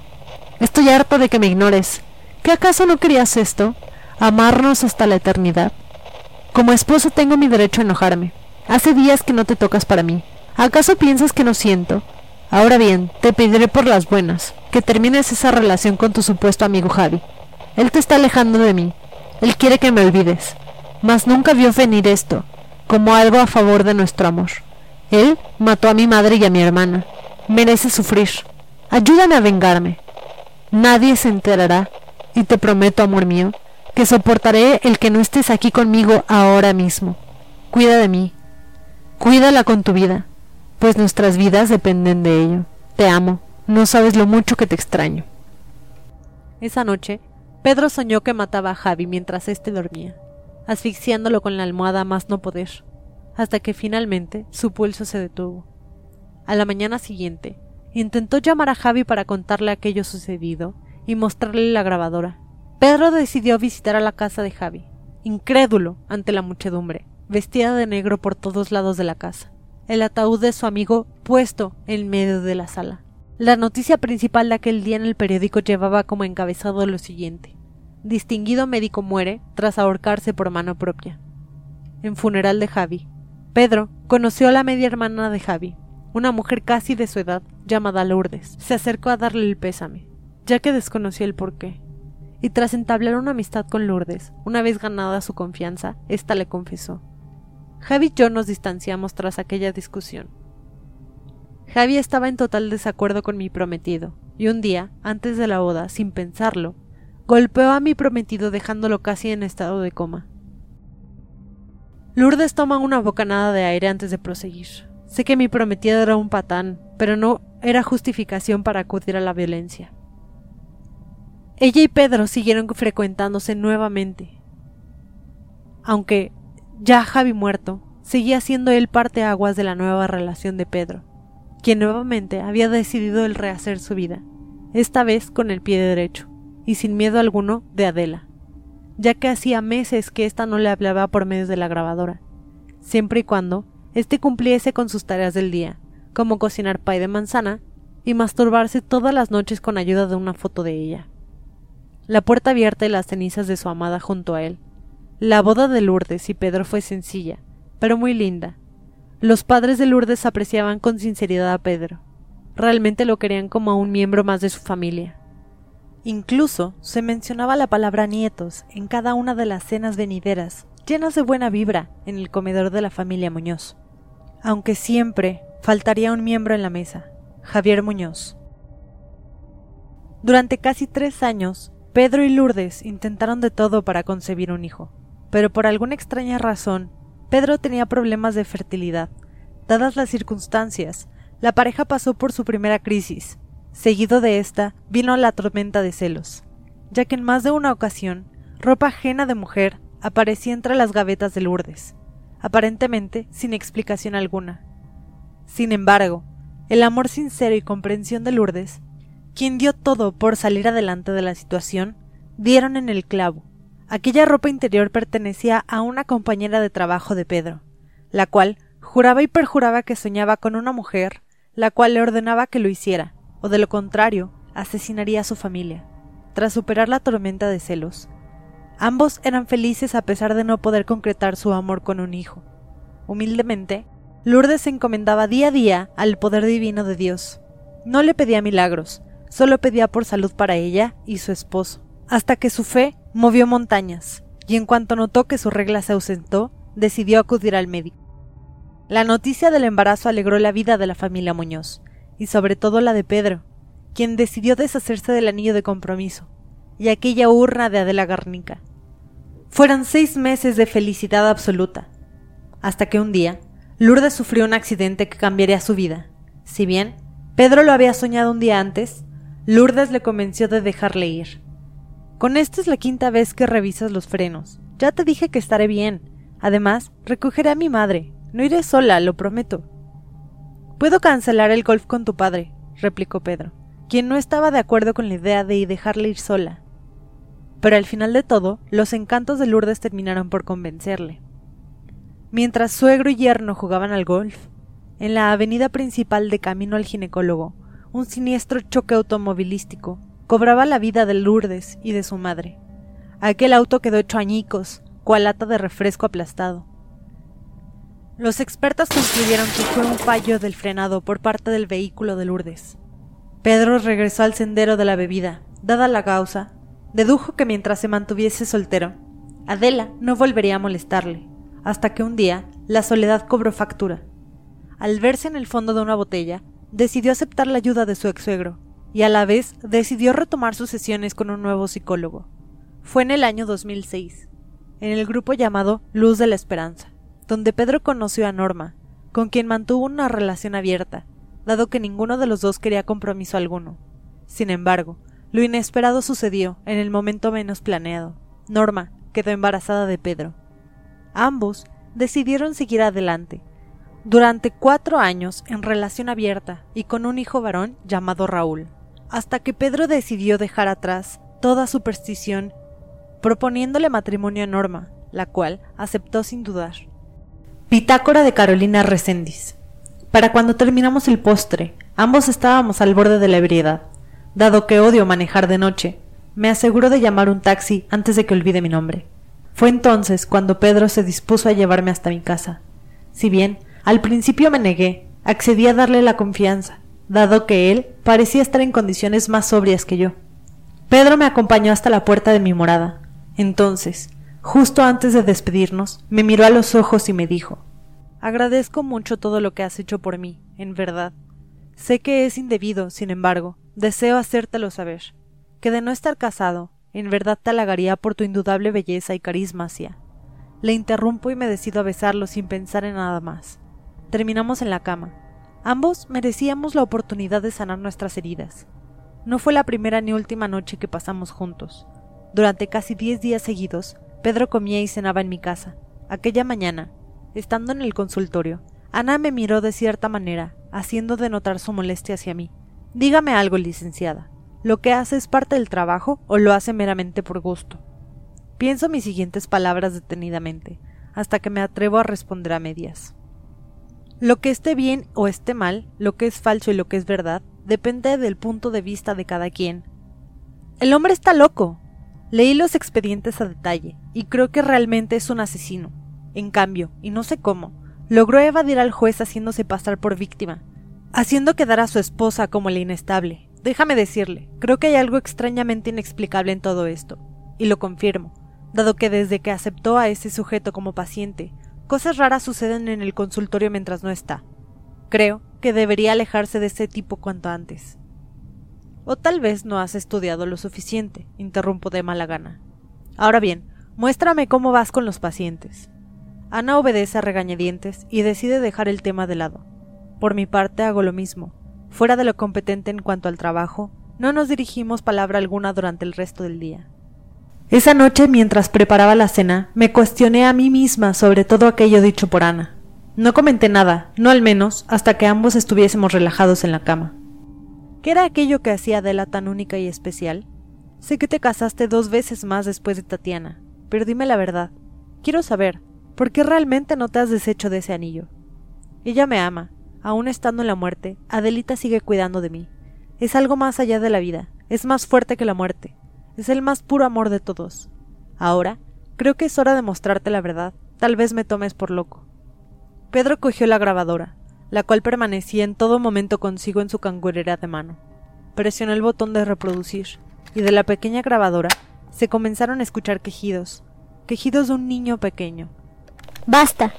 Estoy harto de que me ignores. ¿Qué acaso no querías esto? ¿Amarnos hasta la eternidad? Como esposa tengo mi derecho a enojarme. Hace días que no te tocas para mí. ¿Acaso piensas que no siento? Ahora bien, te pediré por las buenas, que termines esa relación con tu supuesto amigo Javi. Él te está alejando de mí. Él quiere que me olvides. Mas nunca vio venir esto, como algo a favor de nuestro amor. Él mató a mi madre y a mi hermana. Merece sufrir. Ayúdame a vengarme. Nadie se enterará, y te prometo, amor mío, que soportaré el que no estés aquí conmigo ahora mismo. Cuida de mí. Cuídala con tu vida, pues nuestras vidas dependen de ello. Te amo. No sabes lo mucho que te extraño. Esa noche, Pedro soñó que mataba a Javi mientras éste dormía, asfixiándolo con la almohada más no poder, hasta que finalmente su pulso se detuvo. A la mañana siguiente, intentó llamar a Javi para contarle aquello sucedido y mostrarle la grabadora. Pedro decidió visitar a la casa de Javi, incrédulo ante la muchedumbre, vestida de negro por todos lados de la casa, el ataúd de su amigo puesto en medio de la sala. La noticia principal de aquel día en el periódico llevaba como encabezado lo siguiente distinguido médico muere tras ahorcarse por mano propia. En funeral de Javi. Pedro conoció a la media hermana de Javi, una mujer casi de su edad, llamada Lourdes. Se acercó a darle el pésame, ya que desconocía el porqué. Y tras entablar una amistad con Lourdes, una vez ganada su confianza, ésta le confesó. Javi y yo nos distanciamos tras aquella discusión. Javi estaba en total desacuerdo con mi prometido, y un día, antes de la boda, sin pensarlo, Golpeó a mi prometido dejándolo casi en estado de coma. Lourdes toma una bocanada de aire antes de proseguir. Sé que mi prometido era un patán, pero no era justificación para acudir a la violencia. Ella y Pedro siguieron frecuentándose nuevamente. Aunque, ya Javi muerto, seguía siendo él parte aguas de la nueva relación de Pedro, quien nuevamente había decidido el rehacer su vida, esta vez con el pie derecho y sin miedo alguno de Adela, ya que hacía meses que ésta no le hablaba por medio de la grabadora, siempre y cuando éste cumpliese con sus tareas del día, como cocinar pay de manzana y masturbarse todas las noches con ayuda de una foto de ella. La puerta abierta y las cenizas de su amada junto a él. La boda de Lourdes y Pedro fue sencilla, pero muy linda. Los padres de Lourdes apreciaban con sinceridad a Pedro. Realmente lo querían como a un miembro más de su familia. Incluso se mencionaba la palabra nietos en cada una de las cenas venideras, llenas de buena vibra en el comedor de la familia Muñoz. Aunque siempre faltaría un miembro en la mesa, Javier Muñoz. Durante casi tres años, Pedro y Lourdes intentaron de todo para concebir un hijo, pero por alguna extraña razón, Pedro tenía problemas de fertilidad. Dadas las circunstancias, la pareja pasó por su primera crisis. Seguido de esta, vino la tormenta de celos, ya que en más de una ocasión, ropa ajena de mujer aparecía entre las gavetas de Lourdes, aparentemente sin explicación alguna. Sin embargo, el amor sincero y comprensión de Lourdes, quien dio todo por salir adelante de la situación, dieron en el clavo. Aquella ropa interior pertenecía a una compañera de trabajo de Pedro, la cual juraba y perjuraba que soñaba con una mujer, la cual le ordenaba que lo hiciera, o de lo contrario, asesinaría a su familia. Tras superar la tormenta de celos, ambos eran felices a pesar de no poder concretar su amor con un hijo. Humildemente, Lourdes se encomendaba día a día al poder divino de Dios. No le pedía milagros, solo pedía por salud para ella y su esposo, hasta que su fe movió montañas, y en cuanto notó que su regla se ausentó, decidió acudir al médico. La noticia del embarazo alegró la vida de la familia Muñoz, y sobre todo la de Pedro, quien decidió deshacerse del anillo de compromiso y aquella urna de Adela Garnica. Fueron seis meses de felicidad absoluta, hasta que un día Lourdes sufrió un accidente que cambiaría su vida. Si bien Pedro lo había soñado un día antes, Lourdes le convenció de dejarle ir. Con esta es la quinta vez que revisas los frenos. Ya te dije que estaré bien. Además, recogeré a mi madre. No iré sola, lo prometo. Puedo cancelar el golf con tu padre, replicó Pedro, quien no estaba de acuerdo con la idea de dejarle ir sola. Pero al final de todo, los encantos de Lourdes terminaron por convencerle. Mientras suegro y yerno jugaban al golf, en la avenida principal de camino al ginecólogo, un siniestro choque automovilístico cobraba la vida de Lourdes y de su madre. Aquel auto quedó hecho añicos, cual lata de refresco aplastado. Los expertos concluyeron que fue un fallo del frenado por parte del vehículo de Lourdes. Pedro regresó al sendero de la bebida. Dada la causa, dedujo que mientras se mantuviese soltero, Adela no volvería a molestarle, hasta que un día la soledad cobró factura. Al verse en el fondo de una botella, decidió aceptar la ayuda de su ex suegro, y a la vez decidió retomar sus sesiones con un nuevo psicólogo. Fue en el año 2006, en el grupo llamado Luz de la Esperanza donde Pedro conoció a Norma, con quien mantuvo una relación abierta, dado que ninguno de los dos quería compromiso alguno. Sin embargo, lo inesperado sucedió en el momento menos planeado. Norma quedó embarazada de Pedro. Ambos decidieron seguir adelante. Durante cuatro años en relación abierta y con un hijo varón llamado Raúl, hasta que Pedro decidió dejar atrás toda superstición, proponiéndole matrimonio a Norma, la cual aceptó sin dudar. Bitácora de Carolina Recendis. Para cuando terminamos el postre, ambos estábamos al borde de la ebriedad. Dado que odio manejar de noche, me aseguró de llamar un taxi antes de que olvide mi nombre. Fue entonces cuando Pedro se dispuso a llevarme hasta mi casa. Si bien al principio me negué, accedí a darle la confianza, dado que él parecía estar en condiciones más sobrias que yo. Pedro me acompañó hasta la puerta de mi morada. Entonces, Justo antes de despedirnos, me miró a los ojos y me dijo Agradezco mucho todo lo que has hecho por mí, en verdad. Sé que es indebido, sin embargo, deseo hacértelo saber, que de no estar casado, en verdad te halagaría por tu indudable belleza y carisma. Le interrumpo y me decido a besarlo sin pensar en nada más. Terminamos en la cama. Ambos merecíamos la oportunidad de sanar nuestras heridas. No fue la primera ni última noche que pasamos juntos. Durante casi diez días seguidos Pedro comía y cenaba en mi casa. Aquella mañana, estando en el consultorio, Ana me miró de cierta manera, haciendo denotar su molestia hacia mí. Dígame algo, licenciada. ¿Lo que hace es parte del trabajo o lo hace meramente por gusto? Pienso mis siguientes palabras detenidamente, hasta que me atrevo a responder a medias. Lo que esté bien o esté mal, lo que es falso y lo que es verdad, depende del punto de vista de cada quien. El hombre está loco, Leí los expedientes a detalle y creo que realmente es un asesino. En cambio, y no sé cómo, logró evadir al juez haciéndose pasar por víctima, haciendo quedar a su esposa como la inestable. Déjame decirle, creo que hay algo extrañamente inexplicable en todo esto, y lo confirmo, dado que desde que aceptó a ese sujeto como paciente, cosas raras suceden en el consultorio mientras no está. Creo que debería alejarse de ese tipo cuanto antes. O tal vez no has estudiado lo suficiente, interrumpo de mala gana. Ahora bien, muéstrame cómo vas con los pacientes. Ana obedece a regañadientes y decide dejar el tema de lado. Por mi parte hago lo mismo. Fuera de lo competente en cuanto al trabajo, no nos dirigimos palabra alguna durante el resto del día. Esa noche, mientras preparaba la cena, me cuestioné a mí misma sobre todo aquello dicho por Ana. No comenté nada, no al menos, hasta que ambos estuviésemos relajados en la cama. ¿Qué era aquello que hacía Adela tan única y especial? Sé que te casaste dos veces más después de Tatiana, pero dime la verdad. Quiero saber, ¿por qué realmente no te has deshecho de ese anillo? Ella me ama, aún estando en la muerte, Adelita sigue cuidando de mí. Es algo más allá de la vida, es más fuerte que la muerte, es el más puro amor de todos. Ahora, creo que es hora de mostrarte la verdad. Tal vez me tomes por loco. Pedro cogió la grabadora, la cual permanecía en todo momento consigo en su cangurera de mano. Presionó el botón de reproducir, y de la pequeña grabadora se comenzaron a escuchar quejidos, quejidos de un niño pequeño. Basta.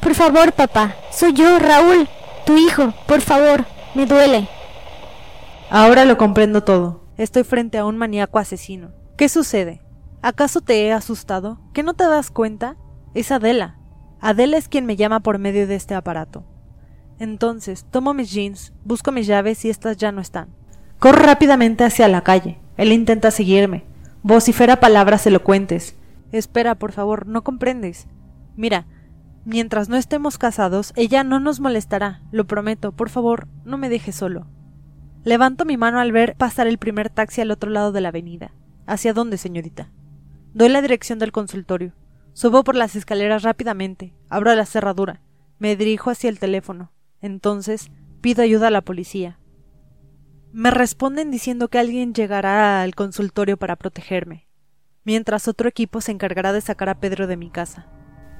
Por favor, papá. Soy yo, Raúl, tu hijo. Por favor. Me duele. Ahora lo comprendo todo. Estoy frente a un maníaco asesino. ¿Qué sucede? ¿Acaso te he asustado? ¿Que no te das cuenta? Es Adela. Adela es quien me llama por medio de este aparato. Entonces, tomo mis jeans, busco mis llaves y estas ya no están. Corro rápidamente hacia la calle. Él intenta seguirme. Vocifera palabras elocuentes. Espera, por favor, no comprendes. Mira, mientras no estemos casados, ella no nos molestará, lo prometo, por favor, no me dejes solo. Levanto mi mano al ver pasar el primer taxi al otro lado de la avenida. ¿Hacia dónde, señorita? Doy la dirección del consultorio. Subo por las escaleras rápidamente, abro la cerradura, me dirijo hacia el teléfono. Entonces pido ayuda a la policía. Me responden diciendo que alguien llegará al consultorio para protegerme, mientras otro equipo se encargará de sacar a Pedro de mi casa.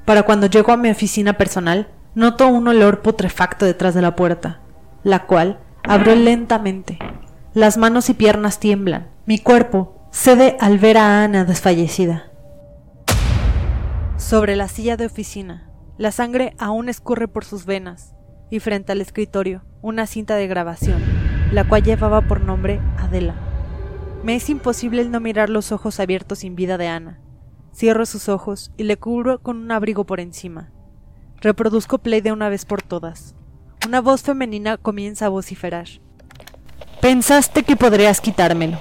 Para cuando llego a mi oficina personal, noto un olor putrefacto detrás de la puerta, la cual abro lentamente. Las manos y piernas tiemblan. Mi cuerpo cede al ver a Ana desfallecida. Sobre la silla de oficina, la sangre aún escurre por sus venas, y frente al escritorio, una cinta de grabación la cual llevaba por nombre Adela. Me es imposible el no mirar los ojos abiertos sin vida de Ana. Cierro sus ojos y le cubro con un abrigo por encima. Reproduzco play de una vez por todas. Una voz femenina comienza a vociferar. Pensaste que podrías quitármelo.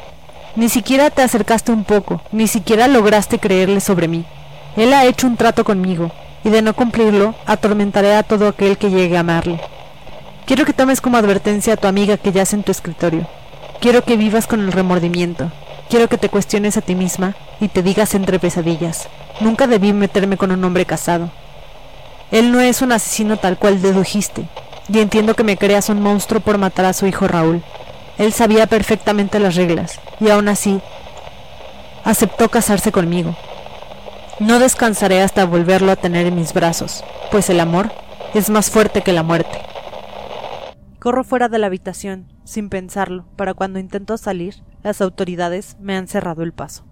Ni siquiera te acercaste un poco, ni siquiera lograste creerle sobre mí. Él ha hecho un trato conmigo, y de no cumplirlo, atormentaré a todo aquel que llegue a amarle. Quiero que tomes como advertencia a tu amiga que yace en tu escritorio. Quiero que vivas con el remordimiento. Quiero que te cuestiones a ti misma y te digas entre pesadillas. Nunca debí meterme con un hombre casado. Él no es un asesino tal cual dedujiste, y entiendo que me creas un monstruo por matar a su hijo Raúl. Él sabía perfectamente las reglas, y aún así aceptó casarse conmigo. No descansaré hasta volverlo a tener en mis brazos, pues el amor es más fuerte que la muerte. Corro fuera de la habitación, sin pensarlo, para cuando intento salir, las autoridades me han cerrado el paso.